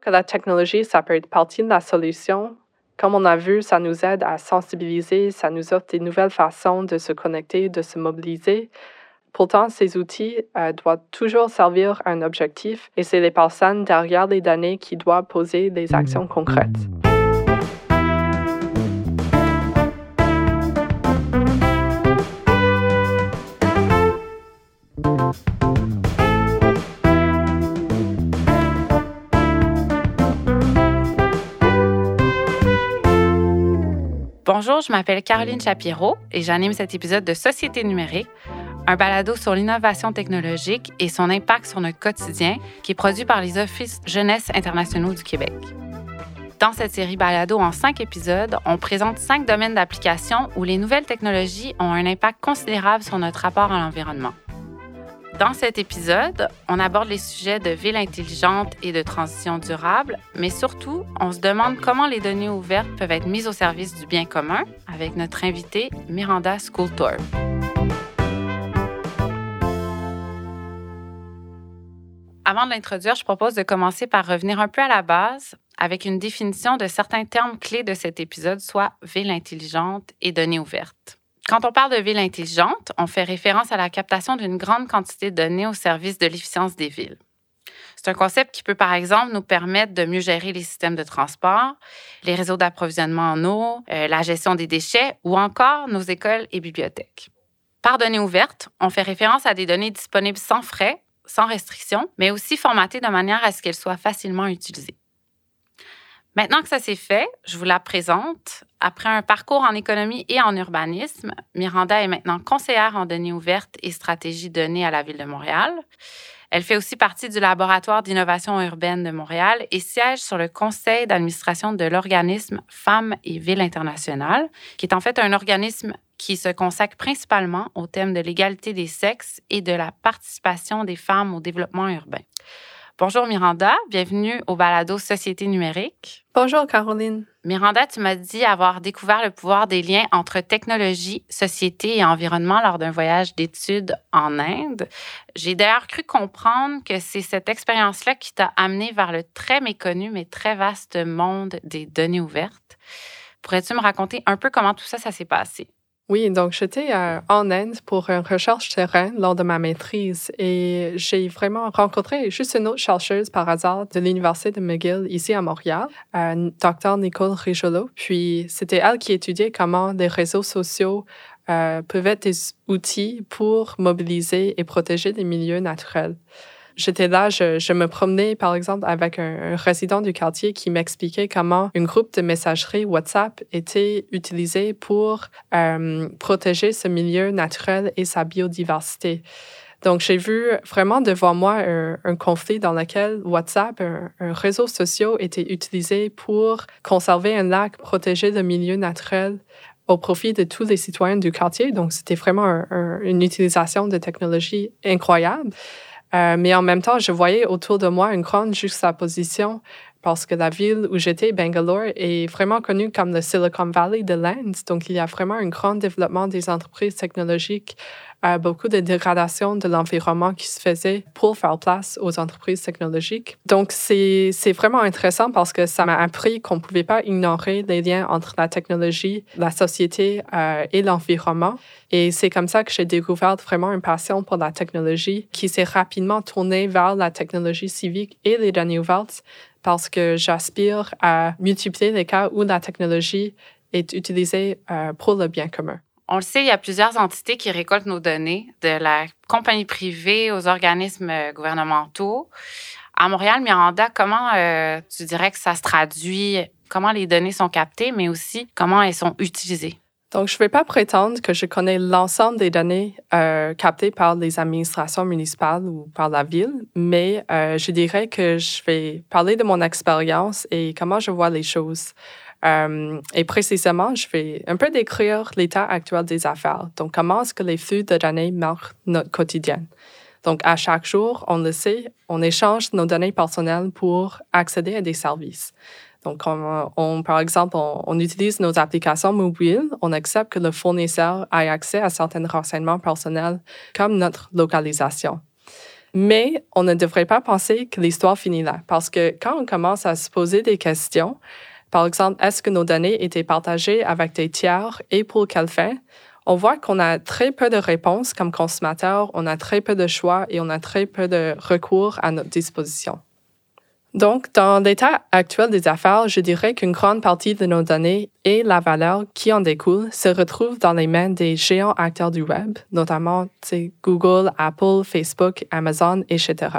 Que la technologie, ça peut être partie de la solution. Comme on a vu, ça nous aide à sensibiliser, ça nous offre des nouvelles façons de se connecter, de se mobiliser. Pourtant, ces outils euh, doivent toujours servir un objectif et c'est les personnes derrière les données qui doivent poser des actions concrètes. Bonjour, je m'appelle Caroline Shapiro et j'anime cet épisode de Société numérique, un balado sur l'innovation technologique et son impact sur notre quotidien qui est produit par les Offices Jeunesse internationaux du Québec. Dans cette série balado en cinq épisodes, on présente cinq domaines d'application où les nouvelles technologies ont un impact considérable sur notre rapport à l'environnement. Dans cet épisode, on aborde les sujets de ville intelligente et de transition durable, mais surtout, on se demande comment les données ouvertes peuvent être mises au service du bien commun avec notre invitée Miranda Schooltorp. Avant de l'introduire, je propose de commencer par revenir un peu à la base avec une définition de certains termes clés de cet épisode, soit ville intelligente et données ouvertes. Quand on parle de ville intelligente, on fait référence à la captation d'une grande quantité de données au service de l'efficience des villes. C'est un concept qui peut, par exemple, nous permettre de mieux gérer les systèmes de transport, les réseaux d'approvisionnement en eau, euh, la gestion des déchets ou encore nos écoles et bibliothèques. Par données ouvertes, on fait référence à des données disponibles sans frais, sans restriction, mais aussi formatées de manière à ce qu'elles soient facilement utilisées. Maintenant que ça s'est fait, je vous la présente. Après un parcours en économie et en urbanisme, Miranda est maintenant conseillère en données ouvertes et stratégie données à la Ville de Montréal. Elle fait aussi partie du laboratoire d'innovation urbaine de Montréal et siège sur le conseil d'administration de l'organisme Femmes et Villes internationales, qui est en fait un organisme qui se consacre principalement au thème de l'égalité des sexes et de la participation des femmes au développement urbain. Bonjour Miranda, bienvenue au balado Société numérique. Bonjour Caroline. Miranda, tu m'as dit avoir découvert le pouvoir des liens entre technologie, société et environnement lors d'un voyage d'études en Inde. J'ai d'ailleurs cru comprendre que c'est cette expérience-là qui t'a amené vers le très méconnu mais très vaste monde des données ouvertes. Pourrais-tu me raconter un peu comment tout ça, ça s'est passé? Oui, donc j'étais euh, en Inde pour une recherche terrain lors de ma maîtrise et j'ai vraiment rencontré juste une autre chercheuse par hasard de l'Université de McGill ici à Montréal, euh, Dr. Nicole Rijolo. Puis c'était elle qui étudiait comment les réseaux sociaux euh, peuvent être des outils pour mobiliser et protéger les milieux naturels j'étais là, je, me promenais par exemple avec un, résident du quartier qui m'expliquait comment une groupe de messagerie WhatsApp était utilisé pour euh, protéger ce milieu naturel et sa biodiversité. Donc, j'ai vu vraiment devant moi un, conflit dans lequel WhatsApp, un, réseau social, était utilisé pour conserver un lac, protéger le milieu naturel au profit de tous les citoyens du quartier. Donc, c'était vraiment une utilisation de technologie incroyable. Euh, mais en même temps, je voyais autour de moi une grande juxtaposition parce que la ville où j'étais, Bangalore, est vraiment connue comme le Silicon Valley de l'Inde. Donc, il y a vraiment un grand développement des entreprises technologiques beaucoup de dégradation de l'environnement qui se faisait pour faire place aux entreprises technologiques. Donc, c'est vraiment intéressant parce que ça m'a appris qu'on ne pouvait pas ignorer les liens entre la technologie, la société euh, et l'environnement. Et c'est comme ça que j'ai découvert vraiment une passion pour la technologie qui s'est rapidement tournée vers la technologie civique et les ouvertes parce que j'aspire à multiplier les cas où la technologie est utilisée euh, pour le bien commun. On le sait, il y a plusieurs entités qui récoltent nos données, de la compagnie privée aux organismes euh, gouvernementaux. À Montréal, Miranda, comment euh, tu dirais que ça se traduit? Comment les données sont captées, mais aussi comment elles sont utilisées? Donc, je ne vais pas prétendre que je connais l'ensemble des données euh, captées par les administrations municipales ou par la ville, mais je dirais que je vais parler de mon expérience et comment je vois les choses. Euh, et précisément, je vais un peu décrire l'état actuel des affaires. Donc, comment est-ce que les flux de données marquent notre quotidien? Donc, à chaque jour, on le sait, on échange nos données personnelles pour accéder à des services. Donc, on, par exemple, on, utilise nos applications mobiles, on accepte que le fournisseur ait accès à certains renseignements personnels comme notre localisation. Mais on ne devrait pas penser que l'histoire finit là, parce que quand on commence à se poser des questions, par exemple, est-ce que nos données étaient partagées avec des tiers et pour quelle fin? On voit qu'on a très peu de réponses comme consommateur, on a très peu de choix et on a très peu de recours à notre disposition. Donc, dans l'état actuel des affaires, je dirais qu'une grande partie de nos données et la valeur qui en découle se retrouvent dans les mains des géants acteurs du web, notamment Google, Apple, Facebook, Amazon, etc.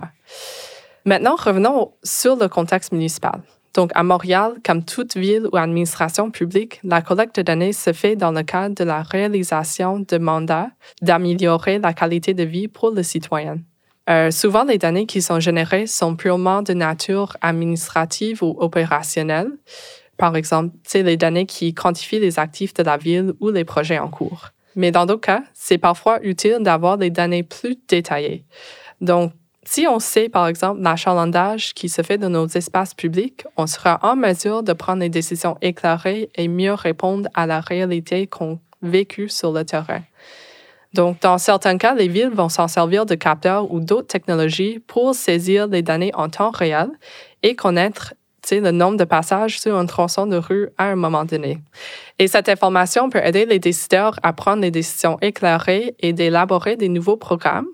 Maintenant, revenons sur le contexte municipal. Donc, à Montréal, comme toute ville ou administration publique, la collecte de données se fait dans le cadre de la réalisation de mandats d'améliorer la qualité de vie pour le citoyen. Euh, souvent, les données qui sont générées sont purement de nature administrative ou opérationnelle. Par exemple, c'est les données qui quantifient les actifs de la ville ou les projets en cours. Mais dans d'autres cas, c'est parfois utile d'avoir des données plus détaillées. Donc, si on sait, par exemple, l'achalandage qui se fait de nos espaces publics, on sera en mesure de prendre des décisions éclairées et mieux répondre à la réalité qu'on vécu sur le terrain. Donc, dans certains cas, les villes vont s'en servir de capteurs ou d'autres technologies pour saisir les données en temps réel et connaître le nombre de passages sur un tronçon de rue à un moment donné. Et cette information peut aider les décideurs à prendre des décisions éclairées et d'élaborer des nouveaux programmes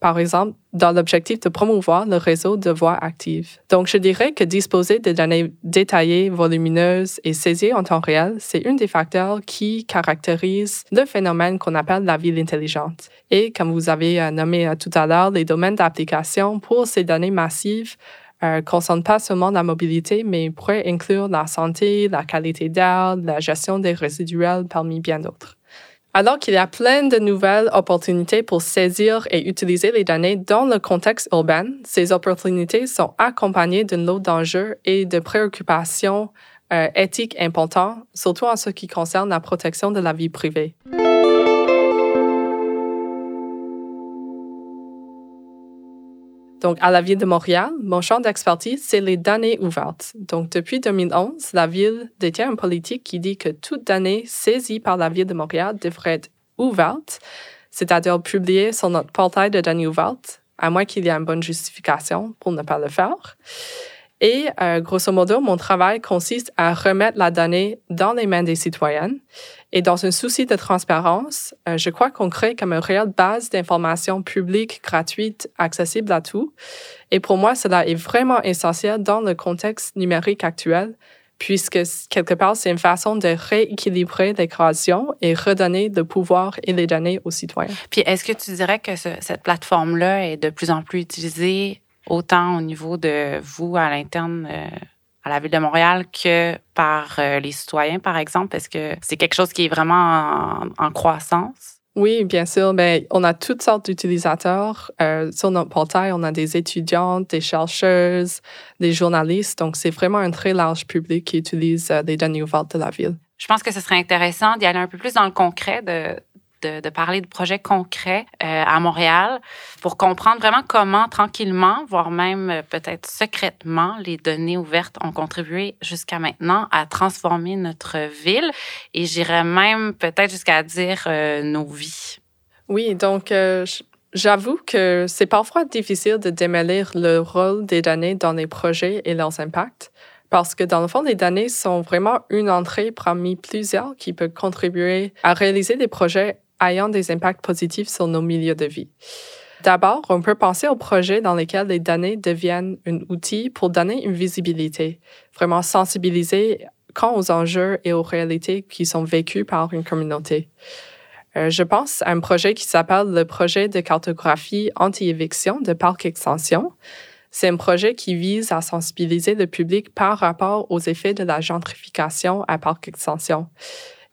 par exemple, dans l'objectif de promouvoir le réseau de voix actives. Donc, je dirais que disposer de données détaillées, volumineuses et saisies en temps réel, c'est un des facteurs qui caractérise le phénomène qu'on appelle la ville intelligente. Et comme vous avez euh, nommé euh, tout à l'heure, les domaines d'application pour ces données massives euh, concernent pas seulement la mobilité, mais pourraient inclure la santé, la qualité d'air, la gestion des résiduels parmi bien d'autres. Alors qu'il y a plein de nouvelles opportunités pour saisir et utiliser les données dans le contexte urbain, ces opportunités sont accompagnées d'un lot d'enjeux et de préoccupations euh, éthiques importants, surtout en ce qui concerne la protection de la vie privée. Donc, à la Ville de Montréal, mon champ d'expertise, c'est les données ouvertes. Donc, depuis 2011, la Ville détient une politique qui dit que toute donnée saisie par la Ville de Montréal devrait être ouverte, c'est-à-dire publiée sur notre portail de données ouvertes, à moins qu'il y ait une bonne justification pour ne pas le faire. Et euh, grosso modo, mon travail consiste à remettre la donnée dans les mains des citoyens. Et dans un souci de transparence, euh, je crois qu'on crée comme une réelle base d'informations publiques, gratuites, accessibles à tous. Et pour moi, cela est vraiment essentiel dans le contexte numérique actuel, puisque quelque part, c'est une façon de rééquilibrer les créations et redonner le pouvoir et les données aux citoyens. Puis, est-ce que tu dirais que cette plateforme-là est de plus en plus utilisée autant au niveau de vous à l'interne euh, à la ville de Montréal que par euh, les citoyens, par exemple? Est-ce que c'est quelque chose qui est vraiment en, croissance? Oui, bien sûr. Mais ben, on a toutes sortes d'utilisateurs. Euh, sur notre portail, on a des étudiantes, des chercheuses, des journalistes. Donc, c'est vraiment un très large public qui utilise les données ouvertes de la ville. Je pense que ce serait intéressant d'y aller un peu plus dans le concret, de, de, parler de projets concrets euh, à Montréal pour comprendre vraiment comment, tranquillement, voire même euh, peut-être secrètement, les données ouvertes ont contribué jusqu'à maintenant à transformer notre ville et j'irais même peut-être jusqu'à dire euh, nos vies. Oui, donc J'avoue que c'est parfois difficile de démêler le rôle des données dans les projets et leurs impacts, parce que dans le fond, les données sont vraiment une entrée parmi plusieurs qui peut contribuer à réaliser des projets ayant des impacts positifs sur nos milieux de vie. D'abord, on peut penser aux projets dans lesquels les données deviennent un outil pour donner une visibilité, vraiment sensibiliser quant aux enjeux et aux réalités qui sont vécues par une communauté. Euh, je pense à un projet qui s'appelle le projet de cartographie anti-éviction de Parc Extension. C'est un projet qui vise à sensibiliser le public par rapport aux effets de la gentrification à Parc Extension.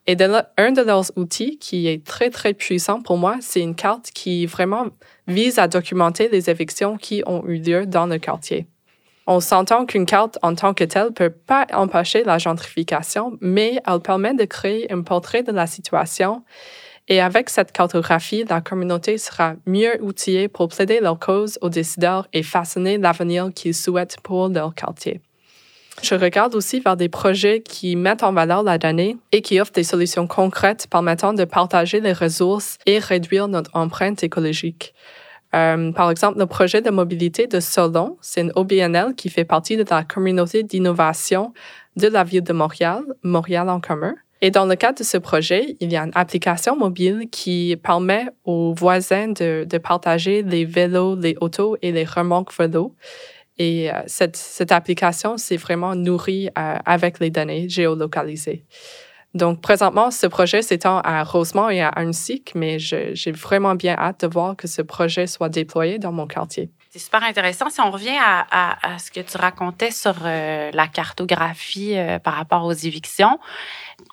Et un de leurs outils qui est très, très puissant pour moi, c'est une carte qui vraiment vise à documenter les évictions qui ont eu lieu dans le quartier. On s'entend qu'une carte en tant que telle peut pas empêcher la gentrification, mais elle permet de créer un portrait de la situation. Et avec cette cartographie, la communauté sera mieux outillée pour plaider leur cause aux décideurs et façonner l'avenir qu'ils souhaitent pour leur quartier. Je regarde aussi vers des projets qui mettent en valeur la donnée et qui offrent des solutions concrètes permettant de partager les ressources et réduire notre empreinte écologique. Euh, par exemple, le projet de mobilité de Solon, c'est une OBNL qui fait partie de la communauté d'innovation de la ville de Montréal, Montréal en commun. Et dans le cadre de ce projet, il y a une application mobile qui permet aux voisins de, de partager les vélos, les autos et les remorques vélos. Et euh, cette, cette application s'est vraiment nourrie euh, avec les données géolocalisées. Donc, présentement, ce projet s'étend à Rosemont et à Annecy, mais j'ai vraiment bien hâte de voir que ce projet soit déployé dans mon quartier. C'est super intéressant. Si on revient à, à, ce que tu racontais sur euh, la cartographie euh, par rapport aux évictions,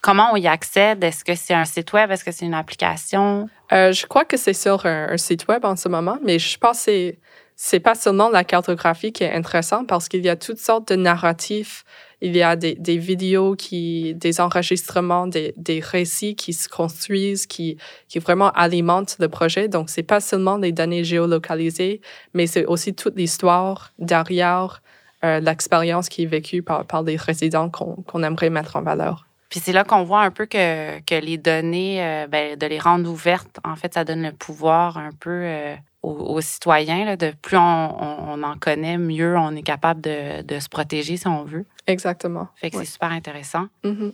comment on y accède? Est-ce que c'est un site web? Est-ce que c'est une application? Euh, je crois que c'est sur un, un, site web en ce moment, mais je pense que c'est pas seulement la cartographie qui est intéressante parce qu'il y a toutes sortes de narratifs. Il y a des, des vidéos qui, des enregistrements, des, des, récits qui se construisent, qui, qui vraiment alimentent le projet. Donc, c'est pas seulement les données géolocalisées, mais c'est aussi toute l'histoire derrière euh, l'expérience qui est vécue par, par les résidents qu'on aimerait mettre en valeur. Puis c'est là qu'on voit un peu que, que les données, euh, ben, de les rendre ouvertes, en fait, ça donne le pouvoir un peu euh, aux, citoyens. Là, de plus on, en connaît, mieux on est capable de, de, se protéger si on veut. Exactement. Fait que c'est super intéressant. Mm-hmm.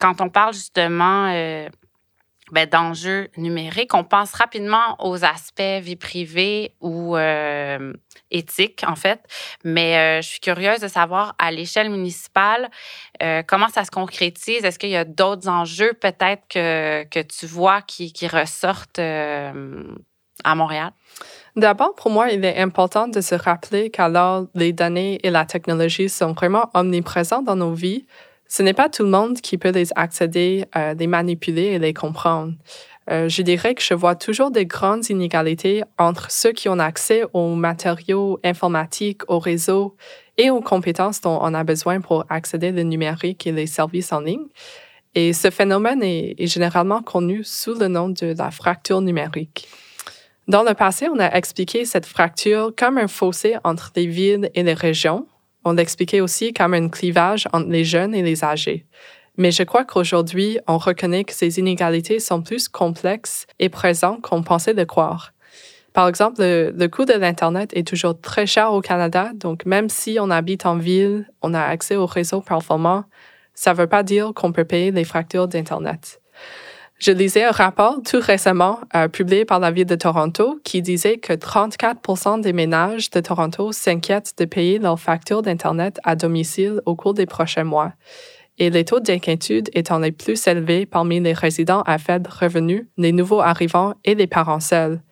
Quand on parle justement euh, ben, d'enjeux numériques, on pense rapidement aux aspects vie privée ou euh, éthique, en fait. Mais euh, je suis curieuse de savoir, à l'échelle municipale, euh, comment ça se concrétise? Est-ce qu'il y a d'autres enjeux peut-être que, que tu vois qui, qui ressortent à Montréal? D'abord, pour moi, il est important de se rappeler qu'alors les données et la technologie sont vraiment omniprésents dans nos vies, ce n'est pas tout le monde qui peut les accéder, euh, les manipuler et les comprendre. Euh, je dirais que je vois toujours des grandes inégalités entre ceux qui ont accès aux matériaux informatiques, aux réseaux et aux compétences dont on a besoin pour accéder au numérique et les services en ligne. Et ce phénomène est, est généralement connu sous le nom de la fracture numérique. Dans le passé, on a expliqué cette fracture comme un fossé entre les villes et les régions, on l'expliquait aussi comme un clivage entre les jeunes et les âgés. Mais je crois qu'aujourd'hui, on reconnaît que ces inégalités sont plus complexes et présentes qu'on pensait le croire. Par exemple, le, coût de l'Internet est toujours très cher au Canada, donc même si on habite en ville, on a accès au réseau performant, ça ne veut pas dire qu'on peut payer les factures d'Internet. Je lisais un rapport tout récemment euh, publié par la ville de Toronto qui disait que 34% des ménages de Toronto s'inquiètent de payer leurs factures d'Internet à domicile au cours des prochains mois. Et les taux d'inquiétude étant les plus élevés parmi les résidents à faible revenu, les nouveaux arrivants et les parents seuls.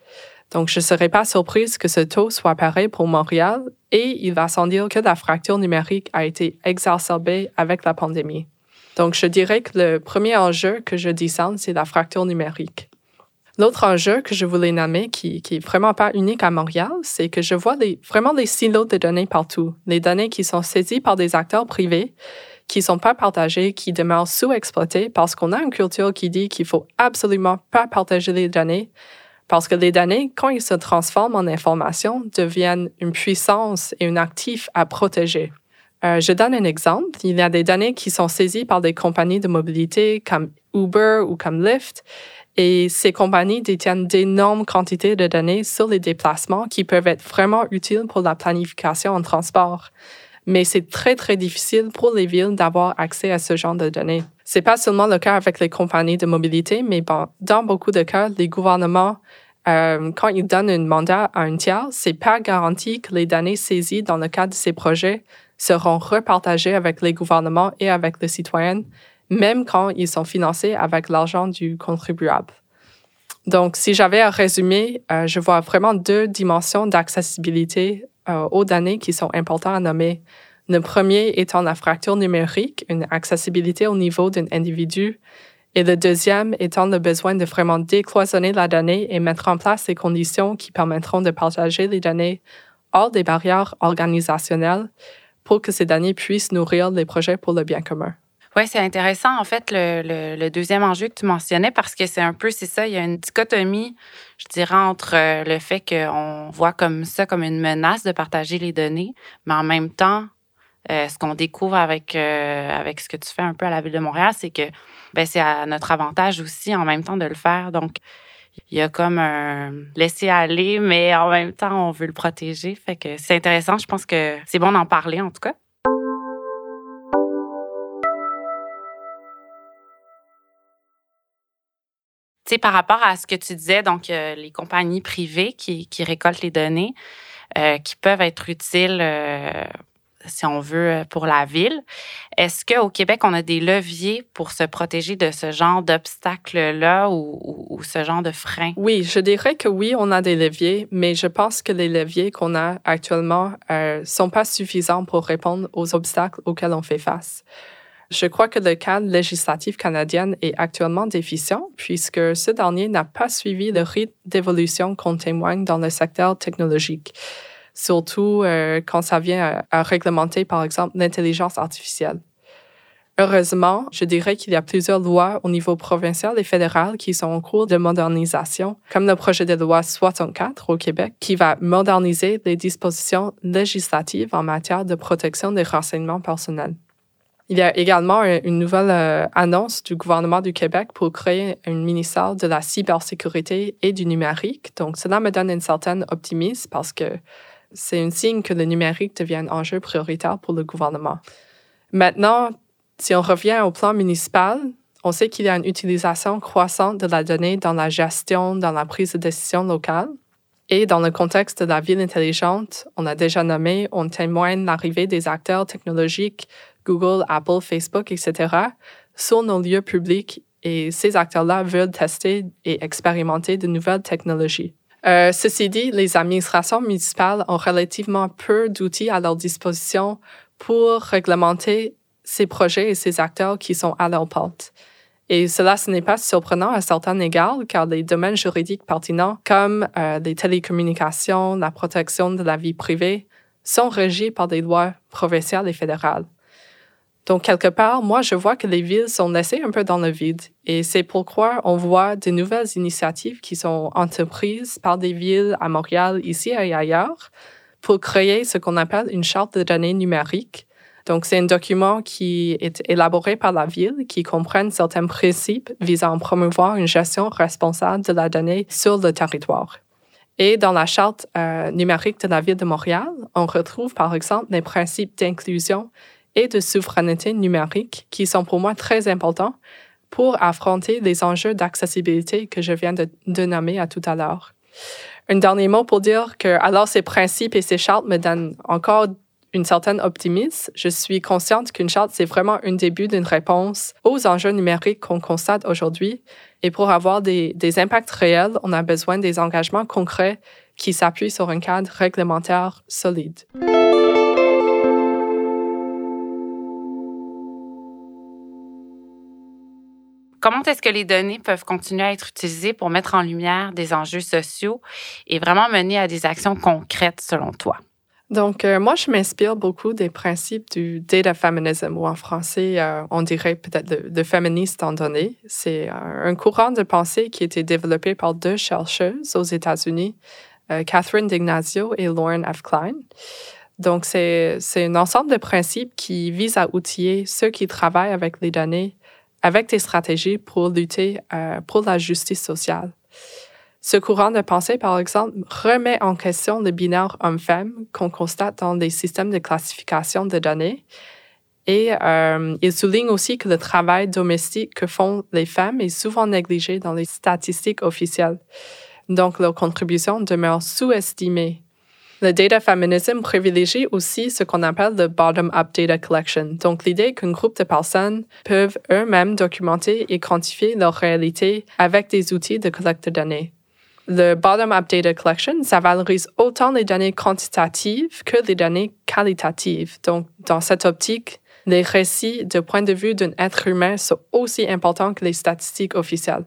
Donc, je ne serais pas surprise que ce taux soit pareil pour Montréal et il va sans dire que la fracture numérique a été exacerbée avec la pandémie. Donc, je dirais que le premier enjeu que je discerne, c'est la fracture numérique. L'autre enjeu que je voulais nommer, qui, qui est vraiment pas unique à Montréal, c'est que je vois vraiment des silos de données partout. Les données qui sont saisies par des acteurs privés, qui sont pas partagées, qui demeurent sous-exploitées parce qu'on a une culture qui dit qu'il faut absolument pas partager les données parce que les données, quand ils se transforment en information, deviennent une puissance et un actif à protéger. Euh, je donne un exemple. Il y a des données qui sont saisies par des compagnies de mobilité comme Uber ou comme Lyft. Et ces compagnies détiennent d'énormes quantités de données sur les déplacements qui peuvent être vraiment utiles pour la planification en transport. Mais c'est très, très difficile pour les villes d'avoir accès à ce genre de données. C'est pas seulement le cas avec les compagnies de mobilité, mais dans beaucoup de cas, les gouvernements euh, quand ils donnent un mandat à un tiers, c'est pas garanti que les données saisies dans le cadre de ces projets seront repartagés avec les gouvernements et avec les citoyens, même quand ils sont financés avec l'argent du contribuable. Donc, si j'avais à résumer, euh, je vois vraiment deux dimensions d'accessibilité euh, aux données qui sont importantes à nommer. Le premier étant la fracture numérique, une accessibilité au niveau d'un individu, et le deuxième étant le besoin de vraiment décloisonner la donnée et mettre en place les conditions qui permettront de partager les données hors des barrières organisationnelles pour que ces données puissent nourrir les projets pour le bien commun. Oui, c'est intéressant, en fait, le, le, deuxième enjeu que tu mentionnais, parce que c'est un peu, c'est ça, il y a une dichotomie, je dirais, entre euh, le fait qu'on voit comme ça comme une menace de partager les données, mais en même temps, Euh, ce qu'on découvre avec, euh, avec ce que tu fais un peu à la Ville de Montréal, c'est que ben, c'est à notre avantage aussi en même temps de le faire. Donc, il y a comme un laisser aller, mais en même temps, on veut le protéger. Fait que c'est intéressant. Je pense que c'est bon d'en parler, en tout cas. Tu sais, par rapport à ce que tu disais, donc euh, les compagnies privées qui, récoltent les données, euh, qui peuvent être utiles euh, si on veut, euh, pour la ville. Est-ce qu'au Québec, on a des leviers pour se protéger de ce genre d'obstacles-là ou, ce genre de freins? Oui, je dirais que oui, on a des leviers, mais je pense que les leviers qu'on a actuellement ne euh, sont pas suffisants pour répondre aux obstacles auxquels on fait face. Je crois que le cadre législatif canadien est actuellement déficient puisque ce dernier n'a pas suivi le rythme d'évolution qu'on témoigne dans le secteur technologique surtout euh, quand ça vient à, réglementer, par exemple, l'intelligence artificielle. Heureusement, je dirais qu'il y a plusieurs lois au niveau provincial et fédéral qui sont en cours de modernisation, comme le projet de loi 64 au Québec, qui va moderniser les dispositions législatives en matière de protection des renseignements personnels. Il y a également une nouvelle euh, annonce du gouvernement du Québec pour créer un ministère de la cybersécurité et du numérique. Donc, cela me donne un certain optimisme parce que c'est un signe que le numérique devient un enjeu prioritaire pour le gouvernement. Maintenant, si on revient au plan municipal, on sait qu'il y a une utilisation croissante de la donnée dans la gestion, dans la prise de décision locale. Et dans le contexte de la ville intelligente, on a déjà nommé, on témoigne l'arrivée des acteurs technologiques, Google, Apple, Facebook, etc., sur nos lieux publics et ces acteurs-là veulent tester et expérimenter de nouvelles technologies. Euh, ceci dit, les administrations municipales ont relativement peu d'outils à leur disposition pour réglementer ces projets et ces acteurs qui sont à leur porte. Et cela, ce n'est pas surprenant à certains égards, car les domaines juridiques pertinents, comme euh, les télécommunications, la protection de la vie privée, sont régis par des lois provinciales et fédérales. Donc, quelque part, moi, je vois que les villes sont laissées un peu dans le vide. Et c'est pourquoi on voit de nouvelles initiatives qui sont entreprises par des villes à Montréal, ici et ailleurs, pour créer ce qu'on appelle une charte de données numériques. Donc, c'est un document qui est élaboré par la ville, qui comprend certains principes visant à promouvoir une gestion responsable de la donnée sur le territoire. Et dans la charte euh, numérique de la ville de Montréal, on retrouve par exemple les principes d'inclusion et de souveraineté numérique qui sont pour moi très importants pour affronter les enjeux d'accessibilité que je viens de, nommer à tout à l'heure. Un dernier mot pour dire que alors ces principes et ces chartes me donnent encore une certaine optimisme. Je suis consciente qu'une charte, c'est vraiment un début d'une réponse aux enjeux numériques qu'on constate aujourd'hui. Et pour avoir des, des impacts réels, on a besoin des engagements concrets qui s'appuient sur un cadre réglementaire solide. Comment est-ce que les données peuvent continuer à être utilisées pour mettre en lumière des enjeux sociaux et vraiment mener à des actions concrètes selon toi? Donc, euh, moi, je m'inspire beaucoup des principes du data feminism, ou en français, euh, on dirait peut-être le, féministe en données. C'est euh, un courant de pensée qui a été développé par deux chercheuses aux États-Unis, Catherine D'Ignazio et Lauren F. Klein. Donc, c'est un ensemble de principes qui visent à outiller ceux qui travaillent avec les données avec des stratégies pour lutter euh, pour la justice sociale. Ce courant de pensée, par exemple, remet en question le binaire homme-femme qu'on constate dans les systèmes de classification de données. Et euh, il souligne aussi que le travail domestique que font les femmes est souvent négligé dans les statistiques officielles. Donc, leur contribution demeure sous-estimée le data feminism privilégie aussi ce qu'on appelle le bottom-up data collection, donc l'idée qu'un groupe de personnes peuvent eux-mêmes documenter et quantifier leur réalité avec des outils de collecte de données. Le bottom-up data collection, ça valorise autant les données quantitatives que les données qualitatives. Donc, dans cette optique, les récits de point de vue d'un être humain sont aussi importants que les statistiques officielles.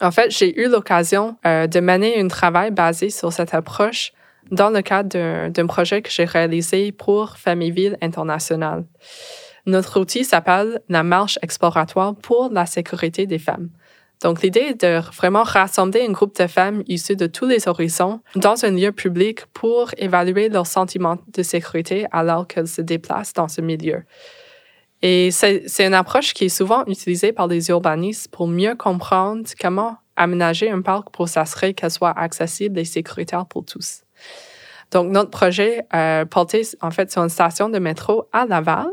En fait, j'ai eu l'occasion euh, de mener un travail basé sur cette approche dans le cadre d'un projet que j'ai réalisé pour Famille-Ville International. Notre outil s'appelle la marche exploratoire pour la sécurité des femmes. Donc, l'idée est de vraiment rassembler un groupe de femmes issues de tous les horizons dans un lieu public pour évaluer leur sentiment de sécurité alors qu'elles se déplacent dans ce milieu. Et c'est une approche qui est souvent utilisée par les urbanistes pour mieux comprendre comment aménager un parc pour s'assurer qu'elle soit accessible et sécuritaire pour tous. Donc, notre projet euh, portait en fait sur une station de métro à Laval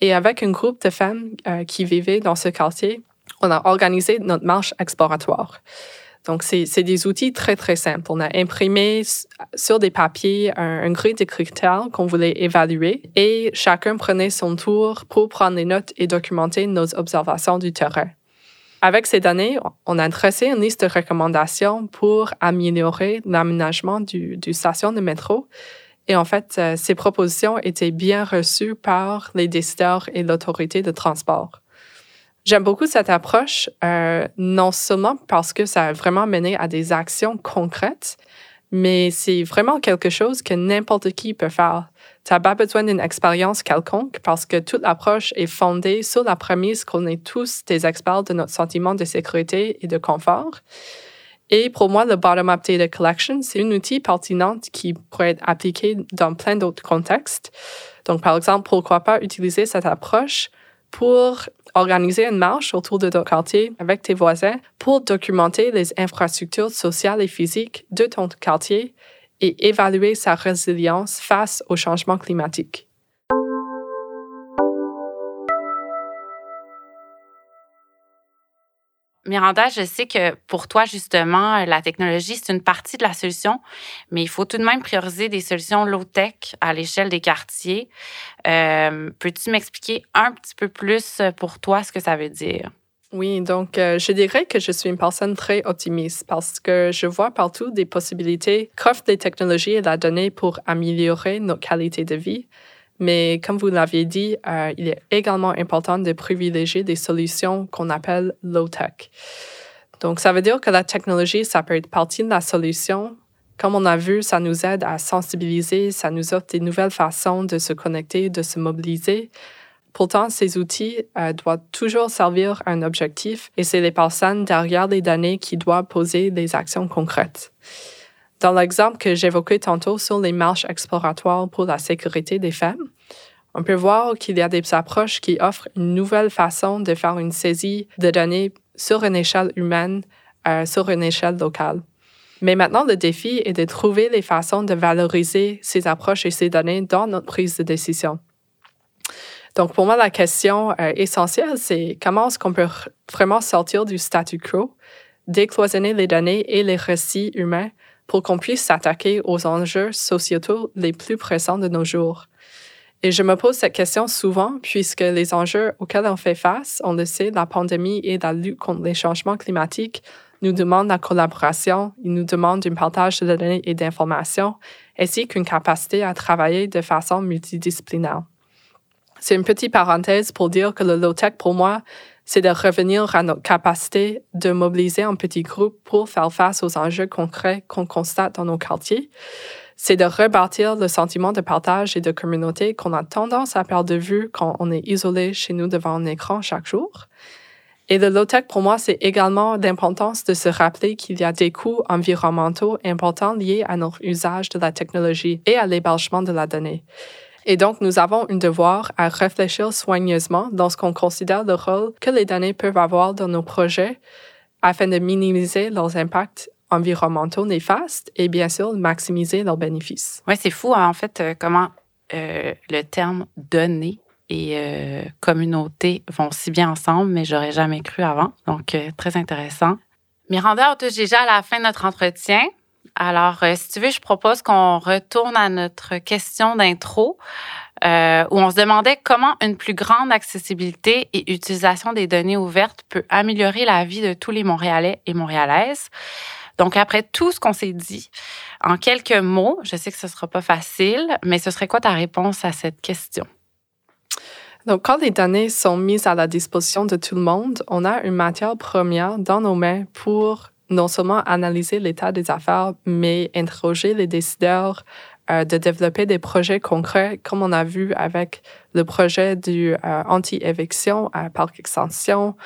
et avec un groupe de femmes euh, qui vivaient dans ce quartier, on a organisé notre marche exploratoire. Donc, c'est des outils très, très simples. On a imprimé sur des papiers un, un de critères qu'on voulait évaluer et chacun prenait son tour pour prendre des notes et documenter nos observations du terrain. Avec ces données, on a dressé une liste de recommandations pour améliorer l'aménagement du, station de métro. Et en fait, euh, ces propositions étaient bien reçues par les décideurs et l'autorité de transport. J'aime beaucoup cette approche, euh, non seulement parce que ça a vraiment mené à des actions concrètes, mais c'est vraiment quelque chose que n'importe qui peut faire. Tu n'as pas besoin d'une expérience quelconque parce que toute l'approche est fondée sur la prémisse qu'on est tous des experts de notre sentiment de sécurité et de confort. Et pour moi, le Bottom-up Data Collection, c'est un outil pertinent qui pourrait être appliqué dans plein d'autres contextes. Donc, par exemple, pourquoi pas utiliser cette approche pour organiser une marche autour de ton quartier avec tes voisins pour documenter les infrastructures sociales et physiques de ton quartier et évaluer sa résilience face au changement climatique. Miranda, je sais que pour toi, justement, la technologie, c'est une partie de la solution, mais il faut tout de même prioriser des solutions low-tech à l'échelle des quartiers. Euh, peux-tu m'expliquer un petit peu plus pour toi ce que ça veut dire? Oui, donc euh, je dirais que je suis une personne très optimiste parce que je vois partout des possibilités qu'offrent les technologies et la donnée pour améliorer notre qualité de vie. Mais comme vous l'avez dit, euh, il est également important de privilégier des solutions qu'on appelle low-tech. Donc, ça veut dire que la technologie, ça peut être partie de la solution. Comme on a vu, ça nous aide à sensibiliser, ça nous offre des nouvelles façons de se connecter, de se mobiliser. Pourtant, ces outils euh, doivent toujours servir un objectif et c'est les personnes derrière les données qui doivent poser des actions concrètes. Dans l'exemple que j'évoquais tantôt sur les marches exploratoires pour la sécurité des femmes, on peut voir qu'il y a des approches qui offrent une nouvelle façon de faire une saisie de données sur une échelle humaine, euh, sur une échelle locale. Mais maintenant, le défi est de trouver les façons de valoriser ces approches et ces données dans notre prise de décision. Donc, pour moi, la question euh, essentielle, c'est comment est-ce qu'on peut vraiment sortir du statu quo, décloisonner les données et les récits humains pour qu'on puisse s'attaquer aux enjeux sociétaux les plus pressants de nos jours. Et je me pose cette question souvent puisque les enjeux auxquels on fait face, on le sait, la pandémie et la lutte contre les changements climatiques nous demandent la collaboration, ils nous demandent un partage de données et d'informations, ainsi qu'une capacité à travailler de façon multidisciplinaire. C'est une petite parenthèse pour dire que le low-tech, pour moi, c'est de revenir à notre capacité de mobiliser un petit groupe pour faire face aux enjeux concrets qu'on constate dans nos quartiers. C'est de rebâtir le sentiment de partage et de communauté qu'on a tendance à perdre de vue quand on est isolé chez nous devant un écran chaque jour. Et le low-tech, pour moi, c'est également l'importance de se rappeler qu'il y a des coûts environnementaux importants liés à notre usage de la technologie et à l'hébergement de la donnée. Et donc, nous avons un devoir à réfléchir soigneusement dans ce qu'on considère le rôle que les données peuvent avoir dans nos projets afin de minimiser leurs impacts environnementaux néfastes et bien sûr maximiser leurs bénéfices. Oui, c'est fou hein, en fait euh, comment euh, le terme données et euh, communauté vont si bien ensemble, mais j'aurais jamais cru avant. Donc, très intéressant. Miranda, on touche déjà à la fin de notre entretien. Alors, euh, si tu veux, je propose qu'on retourne à notre question d'intro, euh, où on se demandait comment une plus grande accessibilité et utilisation des données ouvertes peut améliorer la vie de tous les Montréalais et Montréalaises. Donc, après tout ce qu'on s'est dit, en quelques mots, je sais que ce ne sera pas facile, mais ce serait quoi ta réponse à cette question? Donc, quand les données sont mises à la disposition de tout le monde, on a une matière première dans nos mains pour non seulement analyser l'état des affaires, mais interroger les décideurs euh, de développer des projets concrets, comme on a vu avec le projet du euh, anti-éviction à Parc Extension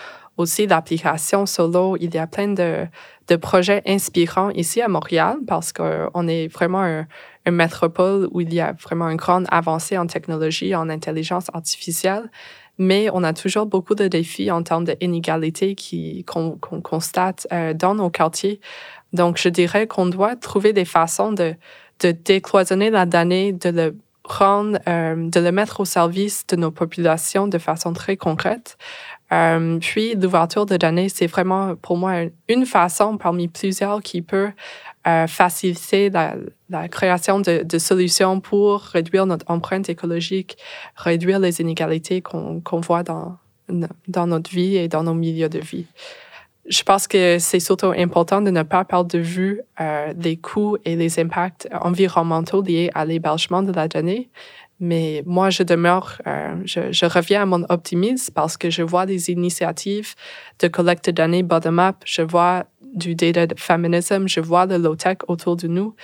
aussi l'application solo. Il y a plein de, de projets inspirants ici à Montréal parce qu'on est vraiment un, une métropole où il y a vraiment une grande avancée en technologie, en intelligence artificielle mais on a toujours beaucoup de défis en termes d'inégalité qu'on constate euh, dans nos quartiers. Donc, je dirais qu'on doit trouver des façons de, de décloisonner la donnée, de le rendre, euh, de le mettre au service de nos populations de façon très concrète. Euh, puis, l'ouverture de données, c'est vraiment pour moi une façon parmi plusieurs qui peut euh, faciliter la, création de, solutions pour réduire notre empreinte écologique, réduire les inégalités qu'on voit dans, dans notre vie et dans nos milieux de vie. Je pense que c'est surtout important de ne pas perdre de vue euh, les coûts et les impacts environnementaux liés à l'hébergement de la donnée. Mais moi, je demeure, euh, je, je, reviens à mon optimisme parce que je vois des initiatives de collecte de données bottom-up. Je vois du data feminism, je vois le low-tech autour de nous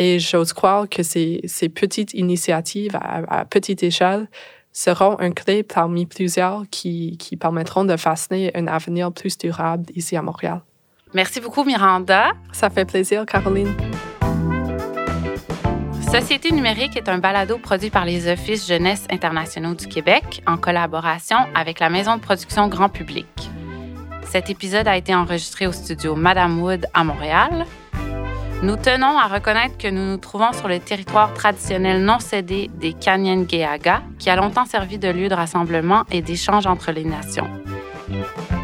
et j'ose croire que ces, ces petites initiatives à, petite échelle seront un clé parmi plusieurs qui, qui permettront de façonner un avenir plus durable ici à Montréal. Merci beaucoup, Miranda. Ça fait plaisir, Caroline. Société numérique est un balado produit par les Offices jeunesse internationaux du Québec en collaboration avec la maison de production grand public. Cet épisode a été enregistré au studio Madame Wood à Montréal. Nous tenons à reconnaître que nous nous trouvons sur le territoire traditionnel non cédé des Kanyengeaga, qui a longtemps servi de lieu de rassemblement et d'échange entre les nations.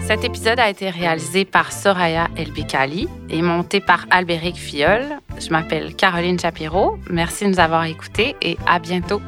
Cet épisode a été réalisé par Soraya Elbikali et monté par Albéric Fiol. Je m'appelle Caroline Chapiro. Merci de nous avoir écoutés et à bientôt.